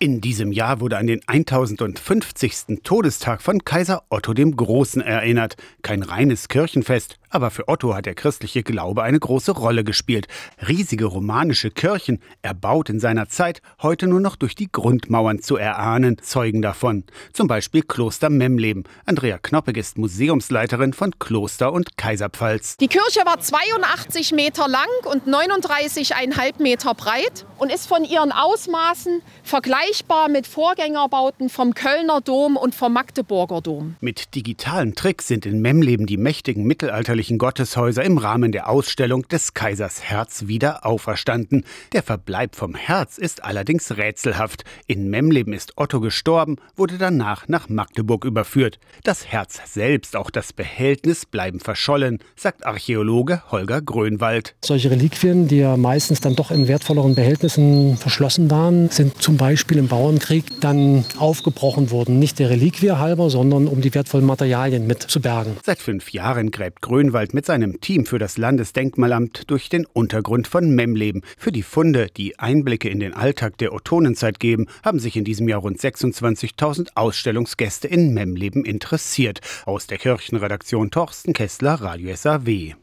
In diesem Jahr wurde an den 1050. Todestag von Kaiser Otto dem Großen erinnert. Kein reines Kirchenfest, aber für Otto hat der christliche Glaube eine große Rolle gespielt. Riesige romanische Kirchen, erbaut in seiner Zeit, heute nur noch durch die Grundmauern zu erahnen, zeugen davon. Zum Beispiel Kloster Memleben. Andrea Knoppig ist Museumsleiterin von Kloster und Kaiserpfalz. Die Kirche war 82 Meter lang und 39,5 Meter breit und ist von ihren Ausmaßen vergleichbar mit Vorgängerbauten vom Kölner Dom und vom Magdeburger Dom. Mit digitalen Tricks sind in Memleben die mächtigen mittelalterlichen Gotteshäuser im Rahmen der Ausstellung des Kaisers Herz wieder auferstanden. Der Verbleib vom Herz ist allerdings rätselhaft. In Memleben ist Otto gestorben, wurde danach nach Magdeburg überführt. Das Herz selbst, auch das Behältnis bleiben verschollen, sagt Archäologe Holger Grönwald. Solche Reliquien, die ja meistens dann doch in wertvolleren Behältnissen verschlossen waren, sind zum Beispiel im Bauernkrieg dann aufgebrochen worden. Nicht der Reliquie halber, sondern um die wertvollen Materialien mit zu bergen. Seit fünf Jahren gräbt Grönwald mit seinem Team für das Landesdenkmalamt durch den Untergrund von Memleben. Für die Funde, die Einblicke in den Alltag der Ottonenzeit geben, haben sich in diesem Jahr rund 26.000 Ausstellungsgäste in Memleben interessiert. Aus der Kirchenredaktion Torsten Kessler, Radio SAW.